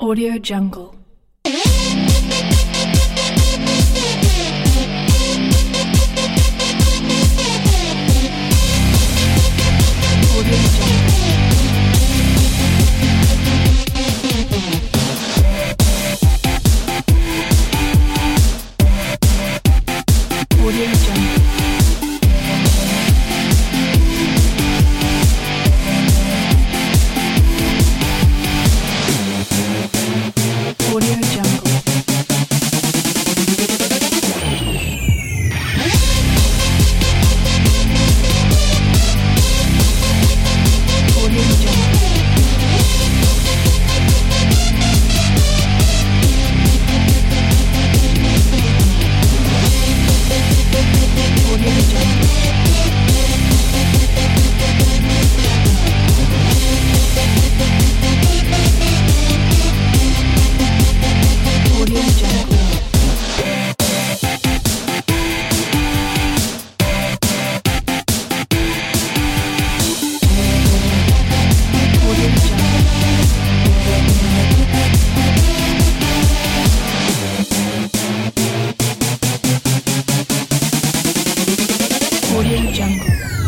Audio Jungle. 阳光。